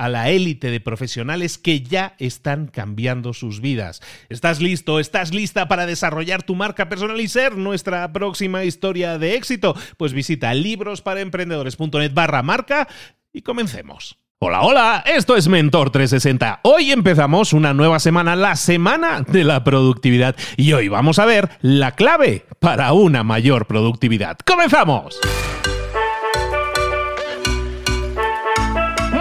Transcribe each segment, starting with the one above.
a la élite de profesionales que ya están cambiando sus vidas. ¿Estás listo? ¿Estás lista para desarrollar tu marca personal y ser nuestra próxima historia de éxito? Pues visita librosparaemprendedores.net barra marca y comencemos. Hola, hola, esto es Mentor 360. Hoy empezamos una nueva semana, la semana de la productividad, y hoy vamos a ver la clave para una mayor productividad. ¡Comenzamos!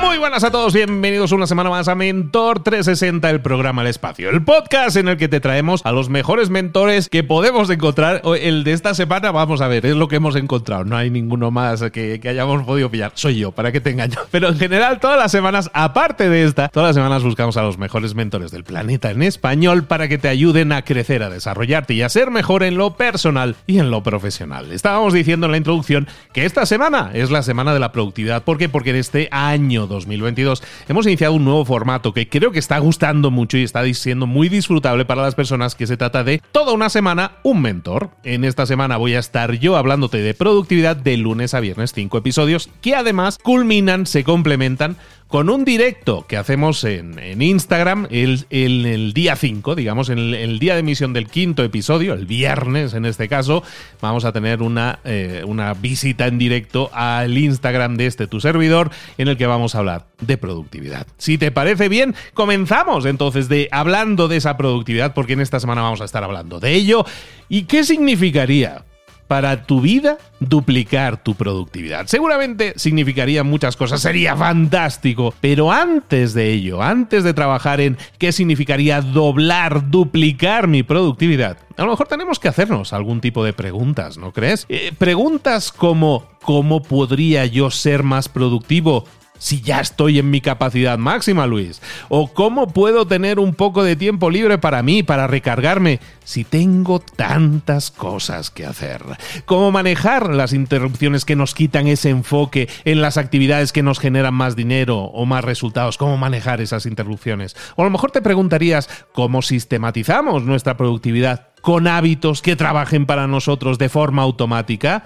Muy buenas a todos, bienvenidos una semana más a Mentor 360, el programa El Espacio, el podcast en el que te traemos a los mejores mentores que podemos encontrar. El de esta semana, vamos a ver, es lo que hemos encontrado, no hay ninguno más que, hayamos podido pillar. Soy yo, para que te engaño. Pero en general, todas las semanas, aparte de esta, todas las semanas buscamos a los mejores mentores del planeta en español para que te ayuden a crecer, a desarrollarte y a ser mejor en lo personal y en lo profesional. Estábamos diciendo en la introducción que esta semana es la semana de la productividad. ¿Por qué? Porque en este año 2022, hemos iniciado un nuevo formato que creo que está gustando mucho y está siendo muy disfrutable para las personas que se trata de toda una semana un mentor. En esta semana voy a estar yo hablándote de productividad de lunes a viernes, cinco episodios que además culminan, se complementan con un directo que hacemos en, Instagram el, el, día 5, digamos, en el, día de emisión del quinto episodio, el viernes en este caso, vamos a tener una, eh, una visita en directo al Instagram de este tu servidor en el que vamos a hablar de productividad. Si te parece bien, comenzamos entonces de hablando de esa productividad, porque en esta semana vamos a estar hablando de ello. ¿Y qué significaría para tu vida duplicar tu productividad. Seguramente significaría muchas cosas, sería fantástico, pero antes de ello, antes de trabajar en qué significaría doblar, duplicar mi productividad, a lo mejor tenemos que hacernos algún tipo de preguntas, ¿no crees? Eh, preguntas como ¿cómo podría yo ser más productivo si ya estoy en mi capacidad máxima, Luis? ¿O cómo puedo tener un poco de tiempo libre para mí, para recargarme, si tengo tantas cosas que hacer? ¿Cómo manejar las interrupciones que nos quitan ese enfoque en las actividades que nos generan más dinero o más resultados? ¿Cómo manejar esas interrupciones? O a lo mejor te preguntarías, ¿cómo sistematizamos nuestra productividad con hábitos que trabajen para nosotros de forma automática?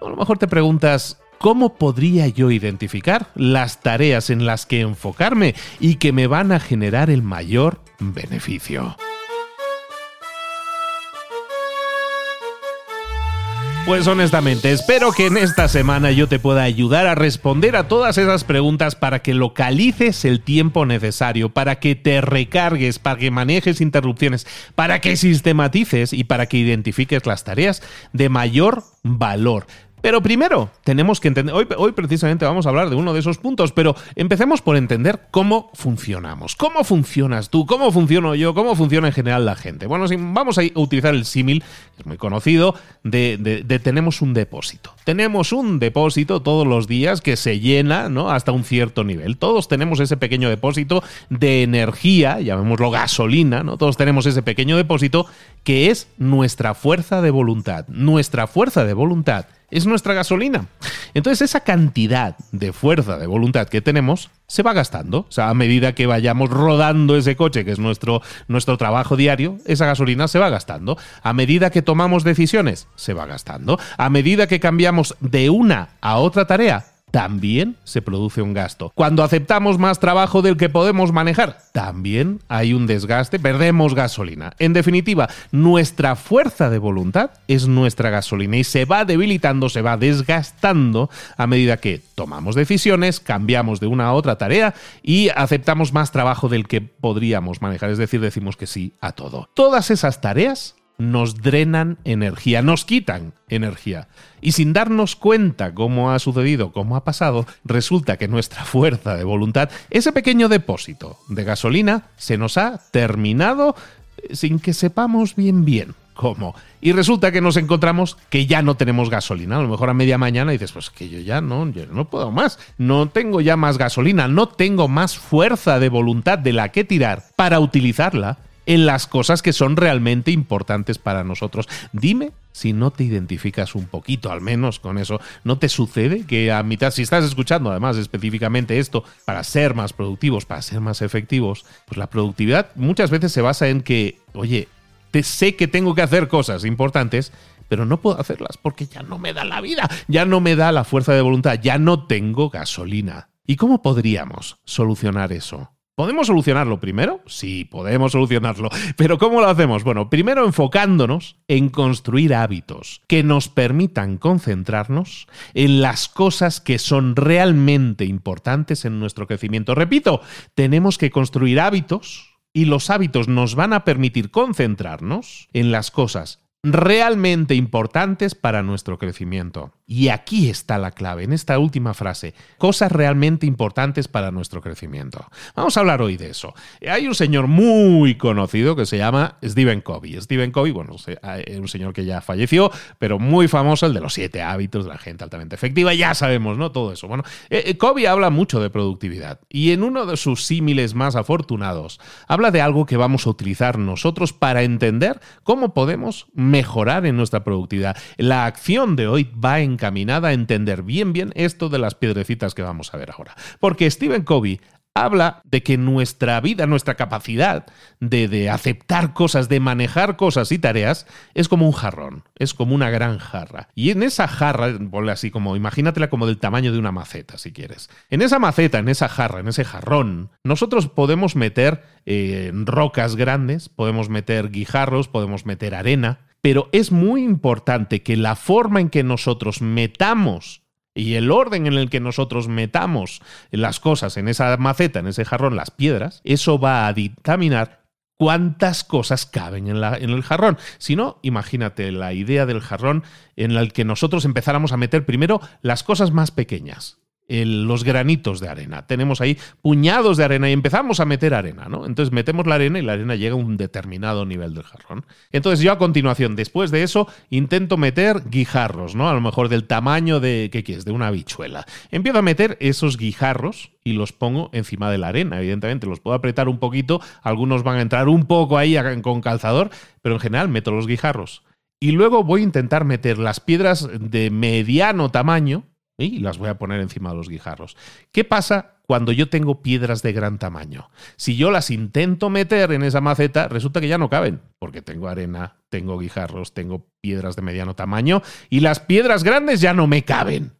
O a lo mejor te preguntas, ¿Cómo podría yo identificar las tareas en las que enfocarme y que me van a generar el mayor beneficio? Pues honestamente, espero que en esta semana yo te pueda ayudar a responder a todas esas preguntas para que localices el tiempo necesario, para que te recargues, para que manejes interrupciones, para que sistematices y para que identifiques las tareas de mayor valor Pero primero tenemos que entender, hoy, precisamente vamos a hablar de uno de esos puntos, pero empecemos por entender cómo funcionamos. ¿Cómo funcionas tú? ¿Cómo funciono yo? ¿Cómo funciona en general la gente? Bueno, vamos a utilizar el símil, es muy conocido, de, de, tenemos un depósito. Tenemos un depósito todos los días que se llena hasta un cierto nivel. Todos tenemos ese pequeño depósito de energía, llamémoslo gasolina, ¿no? Todos tenemos ese pequeño depósito que es nuestra fuerza de voluntad. Nuestra fuerza de voluntad es nuestra gasolina. Entonces esa cantidad de fuerza de voluntad que tenemos se va gastando. O sea, a medida que vayamos rodando ese coche, que es nuestro, nuestro trabajo diario, esa gasolina se va gastando. A medida que tomamos decisiones, se va gastando. A medida que cambiamos de una a otra tarea, también se produce un gasto. Cuando aceptamos más trabajo del que podemos manejar, también hay un desgaste, perdemos gasolina. En definitiva, nuestra fuerza de voluntad es nuestra gasolina y se va debilitando, se va desgastando a medida que tomamos decisiones, cambiamos de una a otra tarea y aceptamos más trabajo del que podríamos manejar, es decir, decimos que sí a todo. Todas esas tareas nos drenan energía, nos quitan energía. Y sin darnos cuenta cómo ha sucedido, cómo ha pasado, resulta que nuestra fuerza de voluntad, ese pequeño depósito de gasolina, se nos ha terminado sin que sepamos bien bien cómo. Y resulta que nos encontramos que ya no tenemos gasolina. A lo mejor a media mañana dices, pues que yo ya no, yo no puedo más. No tengo ya más gasolina, no tengo más fuerza de voluntad de la que tirar para utilizarla en las cosas que son realmente importantes para nosotros. Dime si no te identificas un poquito, al menos con eso. ¿No te sucede que a mitad, si estás escuchando además específicamente esto, para ser más productivos, para ser más efectivos, pues la productividad muchas veces se basa en que, oye, te sé que tengo que hacer cosas importantes, pero no puedo hacerlas porque ya no me da la vida, ya no me da la fuerza de voluntad, ya no tengo gasolina. ¿Y cómo podríamos solucionar eso? ¿Podemos solucionarlo primero? Sí, podemos solucionarlo. Pero ¿cómo lo hacemos? Bueno, primero enfocándonos en construir hábitos que nos permitan concentrarnos en las cosas que son realmente importantes en nuestro crecimiento. Repito, tenemos que construir hábitos y los hábitos nos van a permitir concentrarnos en las cosas realmente importantes para nuestro crecimiento. Y aquí está la clave, en esta última frase, cosas realmente importantes para nuestro crecimiento. Vamos a hablar hoy de eso. Hay un señor muy conocido que se llama Stephen Covey. Stephen Covey, bueno, es un señor que ya falleció, pero muy famoso, el de los siete hábitos de la gente altamente efectiva, ya sabemos, ¿no? Todo eso. Bueno, eh, eh, Covey habla mucho de productividad y en uno de sus símiles más afortunados, habla de algo que vamos a utilizar nosotros para entender cómo podemos mejorar en nuestra productividad. La acción de hoy va en encaminada a entender bien bien esto de las piedrecitas que vamos a ver ahora. Porque Stephen Covey habla de que nuestra vida, nuestra capacidad de, aceptar cosas, de manejar cosas y tareas, es como un jarrón, es como una gran jarra. Y en esa jarra, así como, imagínatela como del tamaño de una maceta, si quieres. En esa maceta, en esa jarra, en ese jarrón, nosotros podemos meter eh, rocas grandes, podemos meter guijarros, podemos meter arena, pero es muy importante que la forma en que nosotros metamos y el orden en el que nosotros metamos las cosas en esa maceta, en ese jarrón, las piedras, eso va a dictaminar cuántas cosas caben en, en, el jarrón. Si no, imagínate la idea del jarrón en el que nosotros empezáramos a meter primero las cosas más pequeñas los granitos de arena. Tenemos ahí puñados de arena y empezamos a meter arena, ¿no? Entonces metemos la arena y la arena llega a un determinado nivel del jarrón. Entonces yo a continuación, después de eso, intento meter guijarros, ¿no? A lo mejor del tamaño de, ¿qué quieres? De una habichuela. Empiezo a meter esos guijarros y los pongo encima de la arena, evidentemente. Los puedo apretar un poquito, algunos van a entrar un poco ahí con calzador, pero en general meto los guijarros. Y luego voy a intentar meter las piedras de mediano tamaño, y las voy a poner encima de los guijarros. ¿Qué pasa cuando yo tengo piedras de gran tamaño? Si yo las intento meter en esa maceta, resulta que ya no caben, porque tengo arena, tengo guijarros, tengo piedras de mediano tamaño y las piedras grandes ya no me caben.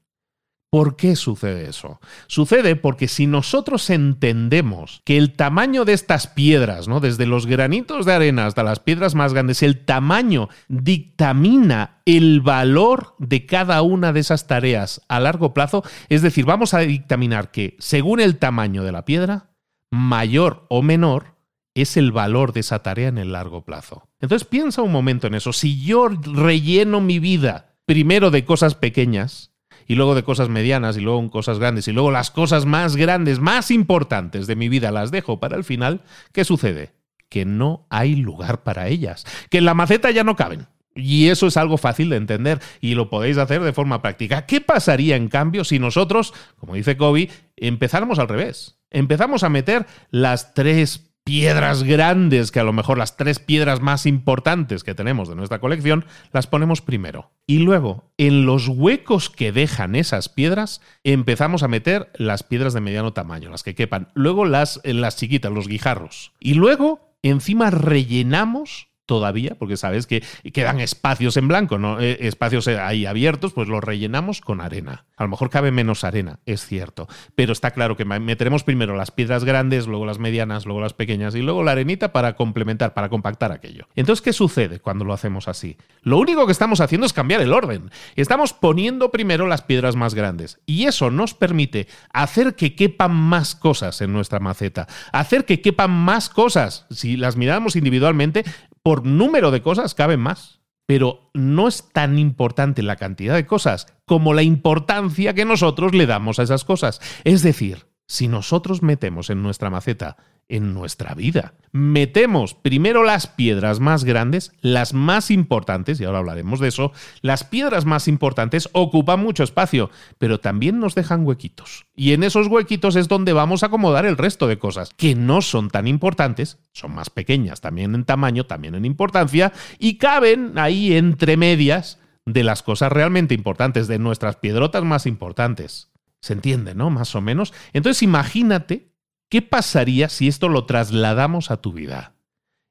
¿Por qué sucede eso? Sucede porque si nosotros entendemos que el tamaño de estas piedras, ¿no? desde los granitos de arena hasta las piedras más grandes, el tamaño dictamina el valor de cada una de esas tareas a largo plazo, es decir, vamos a dictaminar que según el tamaño de la piedra, mayor o menor es el valor de esa tarea en el largo plazo. Entonces piensa un momento en eso. Si yo relleno mi vida primero de cosas pequeñas y luego de cosas medianas y luego cosas grandes y luego las cosas más grandes, más importantes de mi vida las dejo para el final, ¿qué sucede? Que no hay lugar para ellas, que en la maceta ya no caben. Y eso es algo fácil de entender y lo podéis hacer de forma práctica. ¿Qué pasaría en cambio si nosotros, como dice Kobe, empezáramos al revés? Empezamos a meter las tres piedras grandes, que a lo mejor las tres piedras más importantes que tenemos de nuestra colección, las ponemos primero. Y luego, en los huecos que dejan esas piedras, empezamos a meter las piedras de mediano tamaño, las que quepan. Luego las, las chiquitas, los guijarros. Y luego, encima rellenamos todavía, porque sabes que quedan espacios en blanco, ¿no? Eh, espacios ahí abiertos, pues los rellenamos con arena. A lo mejor cabe menos arena, es cierto, pero está claro que meteremos primero las piedras grandes, luego las medianas, luego las pequeñas y luego la arenita para complementar, para compactar aquello. Entonces, ¿qué sucede cuando lo hacemos así? Lo único que estamos haciendo es cambiar el orden. Estamos poniendo primero las piedras más grandes y eso nos permite hacer que quepan más cosas en nuestra maceta, hacer que quepan más cosas. Si las miramos individualmente, por número de cosas caben más. Pero no es tan importante la cantidad de cosas como la importancia que nosotros le damos a esas cosas. Es decir, si nosotros metemos en nuestra maceta en nuestra vida. Metemos primero las piedras más grandes, las más importantes, y ahora hablaremos de eso, las piedras más importantes ocupan mucho espacio, pero también nos dejan huequitos. Y en esos huequitos es donde vamos a acomodar el resto de cosas, que no son tan importantes, son más pequeñas también en tamaño, también en importancia, y caben ahí entre medias de las cosas realmente importantes, de nuestras piedrotas más importantes. ¿Se entiende, no? Más o menos. Entonces imagínate ¿Qué pasaría si esto lo trasladamos a tu vida?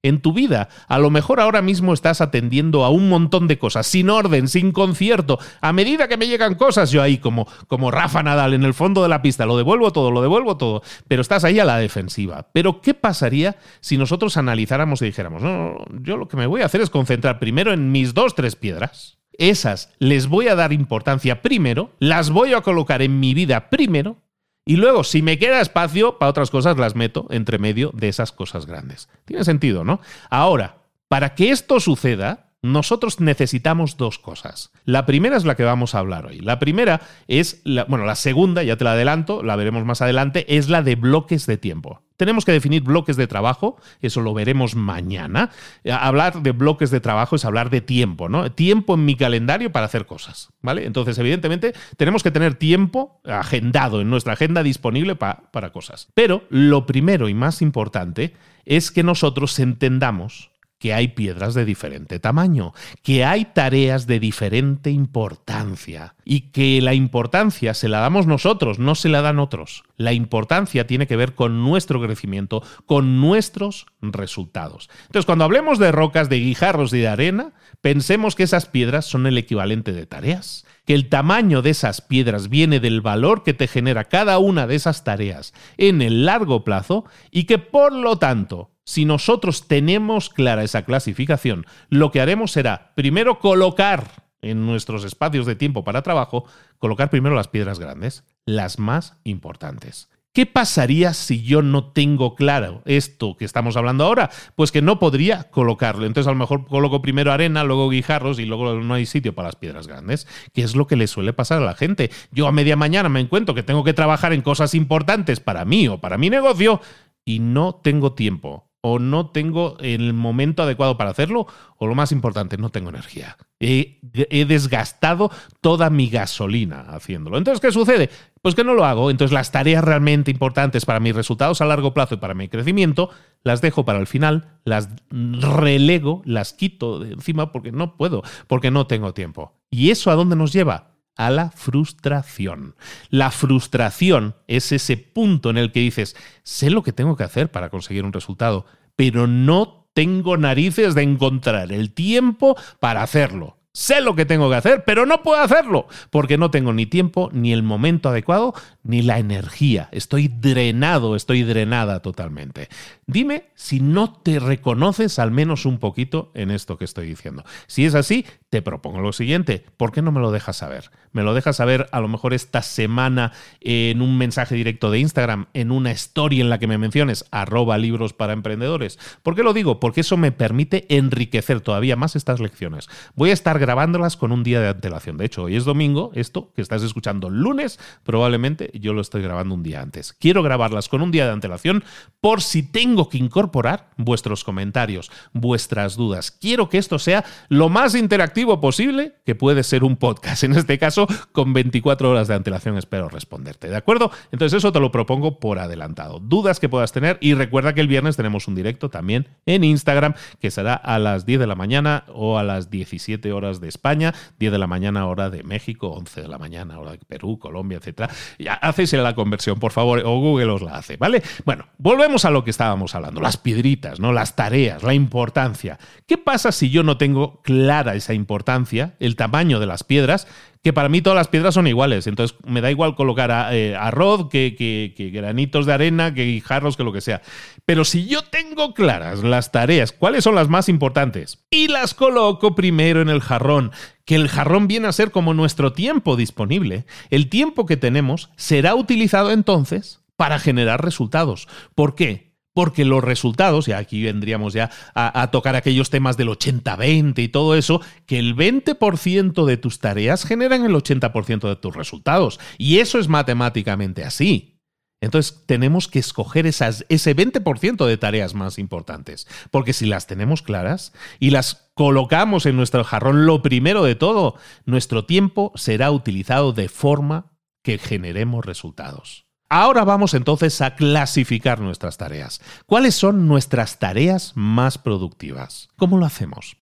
En tu vida, a lo mejor ahora mismo estás atendiendo a un montón de cosas, sin orden, sin concierto. A medida que me llegan cosas, yo ahí como, como Rafa Nadal en el fondo de la pista, lo devuelvo todo, lo devuelvo todo, pero estás ahí a la defensiva. Pero ¿qué pasaría si nosotros analizáramos y dijéramos, no, yo lo que me voy a hacer es concentrar primero en mis dos, tres piedras? Esas les voy a dar importancia primero, las voy a colocar en mi vida primero y luego, si me queda espacio para otras cosas, las meto entre medio de esas cosas grandes. Tiene sentido, ¿no? Ahora, para que esto suceda, nosotros necesitamos dos cosas. La primera es la que vamos a hablar hoy. La primera es, la, bueno, la segunda, ya te la adelanto, la veremos más adelante, es la de bloques de tiempo. Tenemos que definir bloques de trabajo, eso lo veremos mañana. Eh, hablar de bloques de trabajo es hablar de tiempo, ¿no? Tiempo en mi calendario para hacer cosas, ¿vale? Entonces, evidentemente, tenemos que tener tiempo agendado en nuestra agenda disponible para cosas. Pero lo primero y más importante es que nosotros entendamos que hay piedras de diferente tamaño, que hay tareas de diferente importancia y que la importancia se la damos nosotros, no se la dan otros. La importancia tiene que ver con nuestro crecimiento, con nuestros resultados. Entonces, cuando hablemos de rocas, de guijarros y de arena, pensemos que esas piedras son el equivalente de tareas, que el tamaño de esas piedras viene del valor que te genera cada una de esas tareas en el largo plazo y que por lo tanto si nosotros tenemos clara esa clasificación, lo que haremos será primero colocar en nuestros espacios de tiempo para trabajo, colocar primero las piedras grandes, las más importantes. ¿Qué pasaría si yo no tengo claro esto que estamos hablando ahora? Pues que no podría colocarlo. Entonces a lo mejor coloco primero arena, luego guijarros y luego no hay sitio para las piedras grandes, que es lo que le suele pasar a la gente. Yo a media mañana me encuentro que tengo que trabajar en cosas importantes para mí o para mi negocio y no tengo tiempo o no tengo el momento adecuado para hacerlo, o lo más importante, no tengo energía. He, desgastado toda mi gasolina haciéndolo. Entonces, ¿qué sucede? Pues que no lo hago. Entonces, las tareas realmente importantes para mis resultados a largo plazo y para mi crecimiento, las dejo para el final, las relego, las quito de encima porque no puedo, porque no tengo tiempo. ¿Y eso a dónde nos lleva? A la frustración. La frustración es ese punto en el que dices, sé lo que tengo que hacer para conseguir un resultado, pero no tengo narices de encontrar el tiempo para hacerlo. Sé lo que tengo que hacer, pero no puedo hacerlo, porque no tengo ni tiempo, ni el momento adecuado, ni la energía. Estoy drenado, estoy drenada totalmente. Dime si no te reconoces al menos un poquito en esto que estoy diciendo. Si es así, te propongo lo siguiente. ¿Por qué no me lo dejas saber? Me lo dejas saber a lo mejor esta semana en un mensaje directo de Instagram, en una story en la que me menciones, arroba libros para emprendedores. ¿Por qué lo digo? Porque eso me permite enriquecer todavía más estas lecciones. Voy a estar grabándolas con un día de antelación. De hecho, hoy es domingo, esto que estás escuchando lunes, probablemente yo lo estoy grabando un día antes. Quiero grabarlas con un día de antelación por si tengo que incorporar vuestros comentarios, vuestras dudas. Quiero que esto sea lo más interactivo posible que puede ser un podcast. En este caso, con 24 horas de antelación espero responderte. ¿De acuerdo? Entonces eso te lo propongo por adelantado. Dudas que puedas tener y recuerda que el viernes tenemos un directo también en Instagram que será a las 10 de la mañana o a las 17 de España, 10 de la mañana hora de México, 11 de la mañana hora de Perú, Colombia, etcétera. Ya hacéis la conversión, por favor, o Google os la hace, ¿vale? Bueno, volvemos a lo que estábamos hablando, las piedritas, ¿no? Las tareas, la importancia. ¿Qué pasa si yo no tengo clara esa importancia, el tamaño de las piedras? Que para mí todas las piedras son iguales. Entonces me da igual colocar eh, arroz que, que, granitos de arena, que jarros, que lo que sea. Pero si yo tengo claras las tareas, cuáles son las más importantes, y las coloco primero en el jarrón, que el jarrón viene a ser como nuestro tiempo disponible, el tiempo que tenemos será utilizado entonces para generar resultados. ¿Por qué? Porque los resultados, y aquí vendríamos ya a, tocar aquellos temas del 80-20 y todo eso, que el 20% de tus tareas generan el 80% de tus resultados. Y eso es matemáticamente así. Entonces tenemos que escoger esas, ese 20% de tareas más importantes, porque si las tenemos claras y las colocamos en nuestro jarrón, lo primero de todo, nuestro tiempo será utilizado de forma que generemos resultados. Ahora vamos entonces a clasificar nuestras tareas. ¿Cuáles son nuestras tareas más productivas? ¿Cómo lo hacemos?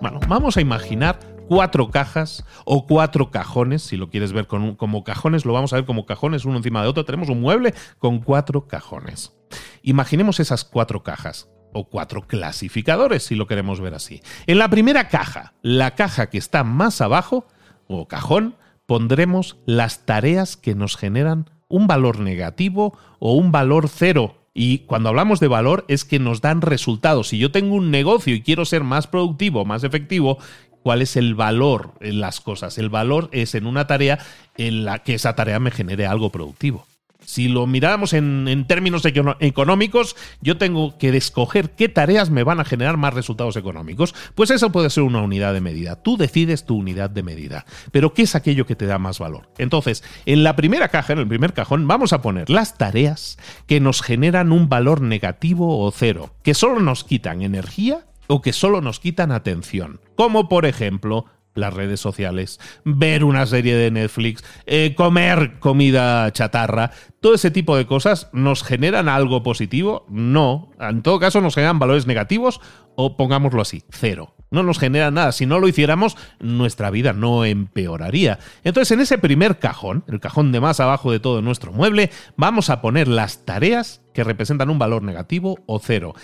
Bueno, vamos a imaginar cuatro cajas o cuatro cajones, si lo quieres ver como cajones, lo vamos a ver como cajones uno encima de otro. Tenemos un mueble con cuatro cajones. Imaginemos esas cuatro cajas o cuatro clasificadores, si lo queremos ver así. En la primera caja, la caja que está más abajo, o cajón, pondremos las tareas que nos generan un valor negativo o un valor cero. Y cuando hablamos de valor es que nos dan resultados. Si yo tengo un negocio y quiero ser más productivo, más efectivo, ¿cuál es el valor en las cosas? El valor es en una tarea en la que esa tarea me genere algo productivo. Si lo miráramos en, términos económicos, yo tengo que escoger qué tareas me van a generar más resultados económicos. Pues eso puede ser una unidad de medida. Tú decides tu unidad de medida. Pero ¿qué es aquello que te da más valor? Entonces, en la primera caja, en el primer cajón, vamos a poner las tareas que nos generan un valor negativo o cero, que solo nos quitan energía o que solo nos quitan atención. Como por ejemplo las redes sociales, ver una serie de Netflix, eh, comer comida chatarra, todo ese tipo de cosas nos generan algo positivo? No, en todo caso nos generan valores negativos o pongámoslo así, cero. No nos genera nada. Si no lo hiciéramos, nuestra vida no empeoraría. Entonces, en ese primer cajón, el cajón de más abajo de todo nuestro mueble, vamos a poner las tareas que representan un valor negativo o cero.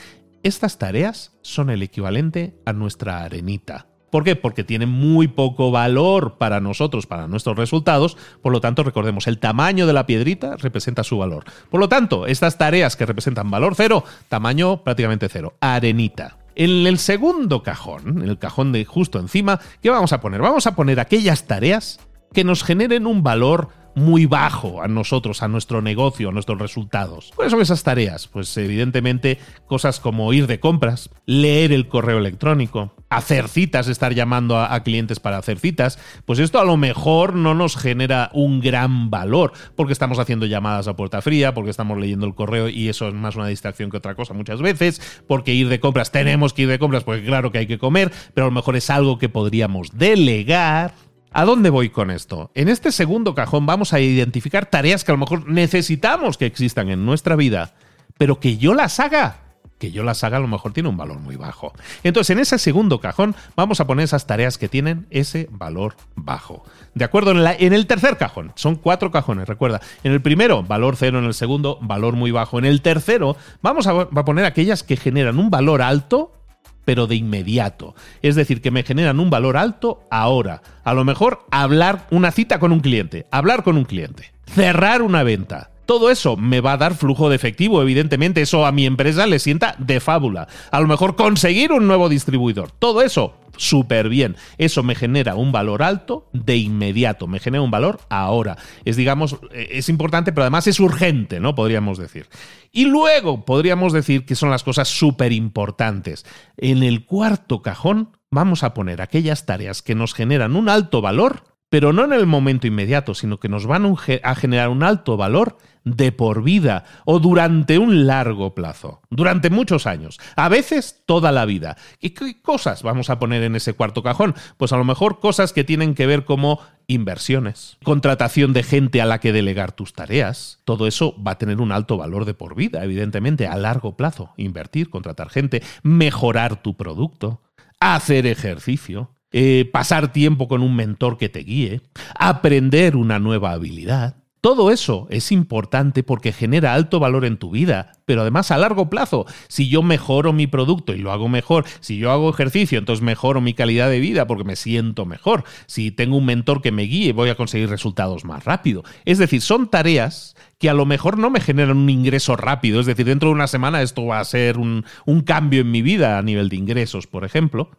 Estas tareas son el equivalente a nuestra arenita. ¿Por qué? Porque tiene muy poco valor para nosotros, para nuestros resultados. Por lo tanto, recordemos, el tamaño de la piedrita representa su valor. Por lo tanto, estas tareas que representan valor cero, tamaño prácticamente cero, arenita. En el segundo cajón, en el cajón de justo encima, ¿qué vamos a poner? Vamos a poner aquellas tareas que nos generen un valor muy bajo a nosotros, a nuestro negocio, a nuestros resultados. ¿Cuáles son esas tareas? Pues evidentemente cosas como ir de compras, leer el correo electrónico, hacer citas, estar llamando a, clientes para hacer citas, pues esto a lo mejor no nos genera un gran valor, porque estamos haciendo llamadas a puerta fría, porque estamos leyendo el correo y eso es más una distracción que otra cosa muchas veces, porque ir de compras, tenemos que ir de compras porque claro que hay que comer, pero a lo mejor es algo que podríamos delegar ¿A dónde voy con esto? En este segundo cajón vamos a identificar tareas que a lo mejor necesitamos que existan en nuestra vida, pero que yo las haga. Que yo las haga a lo mejor tiene un valor muy bajo. Entonces, en ese segundo cajón vamos a poner esas tareas que tienen ese valor bajo. De acuerdo, en, el tercer cajón, son cuatro cajones, recuerda. En el primero, valor cero, en el segundo, valor muy bajo. En el tercero, vamos a poner aquellas que generan un valor alto pero de inmediato. Es decir, que me generan un valor alto ahora. A lo mejor hablar una cita con un cliente, hablar con un cliente, cerrar una venta. Todo eso me va a dar flujo de efectivo, evidentemente eso a mi empresa le sienta de fábula. A lo mejor conseguir un nuevo distribuidor. Todo eso súper bien. Eso me genera un valor alto de inmediato, me genera un valor ahora. Es, digamos, eh, es importante, pero además es urgente, ¿no? Podríamos decir. Y luego podríamos decir que son las cosas súper importantes. En el cuarto cajón vamos a poner aquellas tareas que nos generan un alto valor, pero no en el momento inmediato, sino que nos van a generar un alto valor de por vida o durante un largo plazo, durante muchos años, a veces toda la vida. ¿Y qué cosas vamos a poner en ese cuarto cajón? Pues a lo mejor cosas que tienen que ver como inversiones, contratación de gente a la que delegar tus tareas. Todo eso va a tener un alto valor de por vida, evidentemente, a largo plazo. Invertir, contratar gente, mejorar tu producto, hacer ejercicio. Eh, pasar tiempo con un mentor que te guíe, aprender una nueva habilidad, todo eso es importante porque genera alto valor en tu vida, pero además a largo plazo. Si yo mejoro mi producto y lo hago mejor, si yo hago ejercicio, entonces mejoro mi calidad de vida porque me siento mejor. Si tengo un mentor que me guíe, voy a conseguir resultados más rápido. Es decir, son tareas que a lo mejor no me generan un ingreso rápido. Es decir, dentro de una semana esto va a ser un, un cambio en mi vida a nivel de ingresos, por ejemplo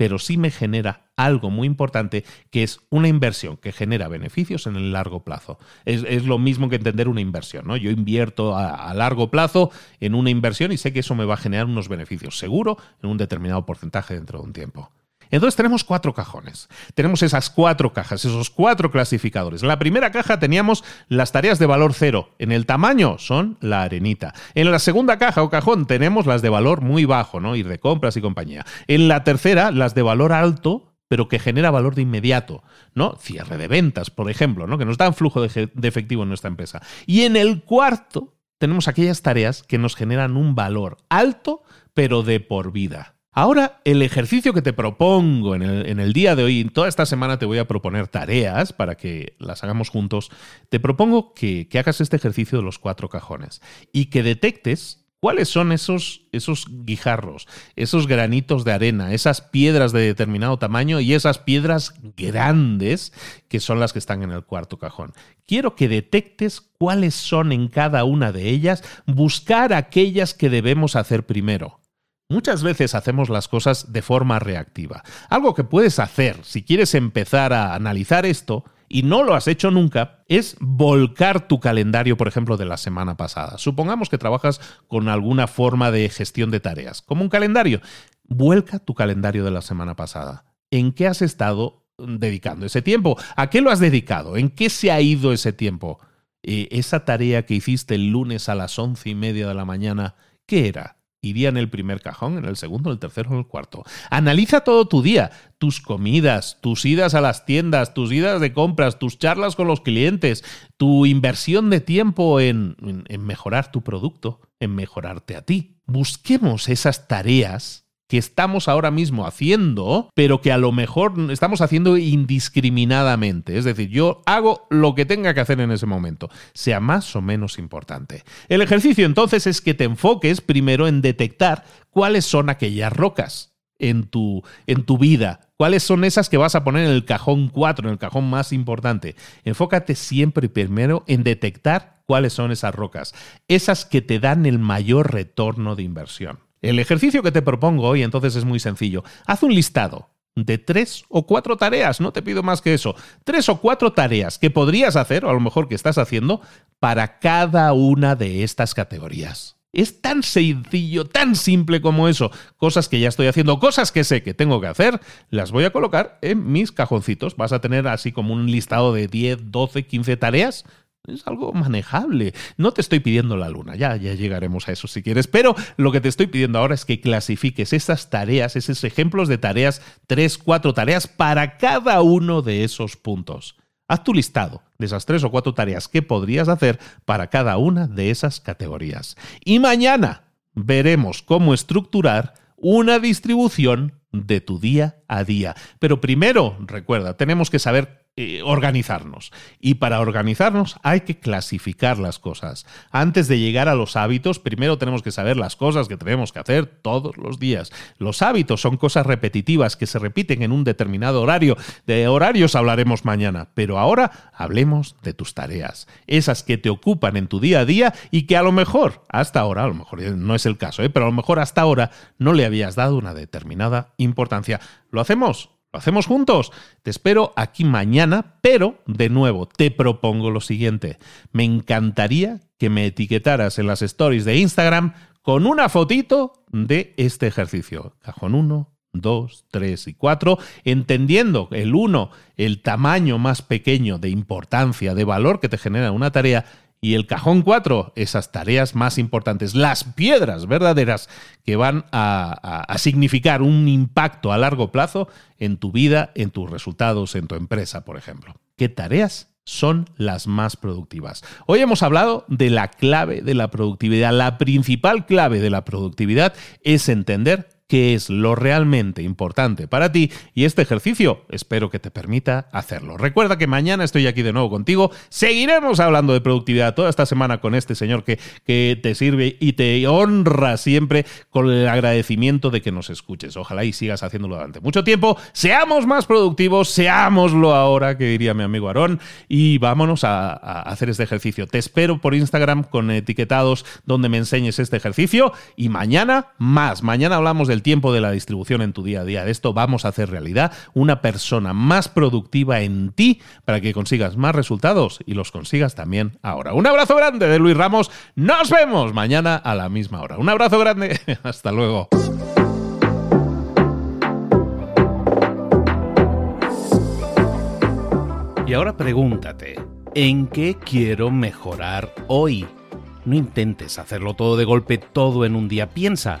pero sí me genera algo muy importante, que es una inversión que genera beneficios en el largo plazo. Es, lo mismo que entender una inversión, ¿no? Yo invierto a, largo plazo en una inversión y sé que eso me va a generar unos beneficios seguro en un determinado porcentaje dentro de un tiempo. Entonces tenemos cuatro cajones. Tenemos esas cuatro cajas, esos cuatro clasificadores. En la primera caja teníamos las tareas de valor cero. En el tamaño son la arenita. En la segunda caja o cajón tenemos las de valor muy bajo, ¿no? Ir de compras y compañía. En la tercera, las de valor alto, pero que genera valor de inmediato, ¿no? Cierre de ventas, por ejemplo, ¿no? Que nos dan flujo de, de efectivo en nuestra empresa. Y en el cuarto tenemos aquellas tareas que nos generan un valor alto, pero de por vida. Ahora, el ejercicio que te propongo en el, día de hoy, toda esta semana te voy a proponer tareas para que las hagamos juntos. Te propongo que, hagas este ejercicio de los cuatro cajones y que detectes cuáles son esos, esos guijarros, esos granitos de arena, esas piedras de determinado tamaño y esas piedras grandes que son las que están en el cuarto cajón. Quiero que detectes cuáles son en cada una de ellas, buscar aquellas que debemos hacer primero Muchas veces hacemos las cosas de forma reactiva. Algo que puedes hacer si quieres empezar a analizar esto y no lo has hecho nunca, es volcar tu calendario, por ejemplo, de la semana pasada. Supongamos que trabajas con alguna forma de gestión de tareas, como un calendario. Vuelca tu calendario de la semana pasada. ¿En qué has estado dedicando ese tiempo? ¿A qué lo has dedicado? ¿En qué se ha ido ese tiempo? Eh, esa tarea que hiciste el lunes a las once y media de la mañana, ¿qué era? Iría en el primer cajón, en el segundo, en el tercero, en el cuarto. Analiza todo tu día, tus comidas, tus idas a las tiendas, tus idas de compras, tus charlas con los clientes, tu inversión de tiempo en, en mejorar tu producto, en mejorarte a ti. Busquemos esas tareas que estamos ahora mismo haciendo, pero que a lo mejor estamos haciendo indiscriminadamente. Es decir, yo hago lo que tenga que hacer en ese momento, sea más o menos importante. El ejercicio entonces es que te enfoques primero en detectar cuáles son aquellas rocas en tu, en tu vida. ¿Cuáles son esas que vas a poner en el cajón 4, en el cajón más importante? Enfócate siempre primero en detectar cuáles son esas rocas, esas que te dan el mayor retorno de inversión. El ejercicio que te propongo hoy entonces es muy sencillo. Haz un listado de tres o cuatro tareas, no te pido más que eso, tres o cuatro tareas que podrías hacer, o a lo mejor que estás haciendo, para cada una de estas categorías. Es tan sencillo, tan simple como eso. Cosas que ya estoy haciendo, cosas que sé que tengo que hacer, las voy a colocar en mis cajoncitos. Vas a tener así como un listado de 10, 12, 15 tareas es algo manejable. No te estoy pidiendo la luna, ya, ya llegaremos a eso si quieres, pero lo que te estoy pidiendo ahora es que clasifiques esas tareas, esos ejemplos de tareas, tres, cuatro tareas para cada uno de esos puntos. Haz tu listado de esas tres o cuatro tareas que podrías hacer para cada una de esas categorías. Y mañana veremos cómo estructurar una distribución de tu día a día. Pero primero, recuerda, tenemos que saber eh, organizarnos. Y para organizarnos hay que clasificar las cosas. Antes de llegar a los hábitos, primero tenemos que saber las cosas que tenemos que hacer todos los días. Los hábitos son cosas repetitivas que se repiten en un determinado horario. De horarios hablaremos mañana, pero ahora hablemos de tus tareas, esas que te ocupan en tu día a día y que a lo mejor, hasta ahora, a lo mejor no es el caso, ¿eh? pero a lo mejor hasta ahora no le habías dado una determinada importancia. ¿Lo hacemos? ¿Lo hacemos juntos? Te espero aquí mañana, pero de nuevo te propongo lo siguiente. Me encantaría que me etiquetaras en las stories de Instagram con una fotito de este ejercicio. Cajón 1, 2, 3 y 4, entendiendo el 1, el tamaño más pequeño de importancia, de valor que te genera una tarea, y el cajón 4, esas tareas más importantes, las piedras verdaderas que van a, a, significar un impacto a largo plazo en tu vida, en tus resultados, en tu empresa, por ejemplo. ¿Qué tareas son las más productivas. Hoy hemos hablado de la clave de la productividad. La principal clave de la productividad es entender qué es lo realmente importante para ti y este ejercicio espero que te permita hacerlo. Recuerda que mañana estoy aquí de nuevo contigo. Seguiremos hablando de productividad toda esta semana con este señor que, que te sirve y te honra siempre con el agradecimiento de que nos escuches. Ojalá y sigas haciéndolo durante mucho tiempo. Seamos más productivos, seámoslo ahora, que diría mi amigo Aarón, y vámonos a, a hacer este ejercicio. Te espero por Instagram con etiquetados donde me enseñes este ejercicio y mañana más. Mañana hablamos del tiempo de la distribución en tu día a día. De esto vamos a hacer realidad una persona más productiva en ti para que consigas más resultados y los consigas también ahora. Un abrazo grande de Luis Ramos. Nos vemos mañana a la misma hora. Un abrazo grande. Hasta luego. Y ahora pregúntate, ¿en qué quiero mejorar hoy? No intentes hacerlo todo de golpe, todo en un día. Piensa,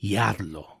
y hazlo.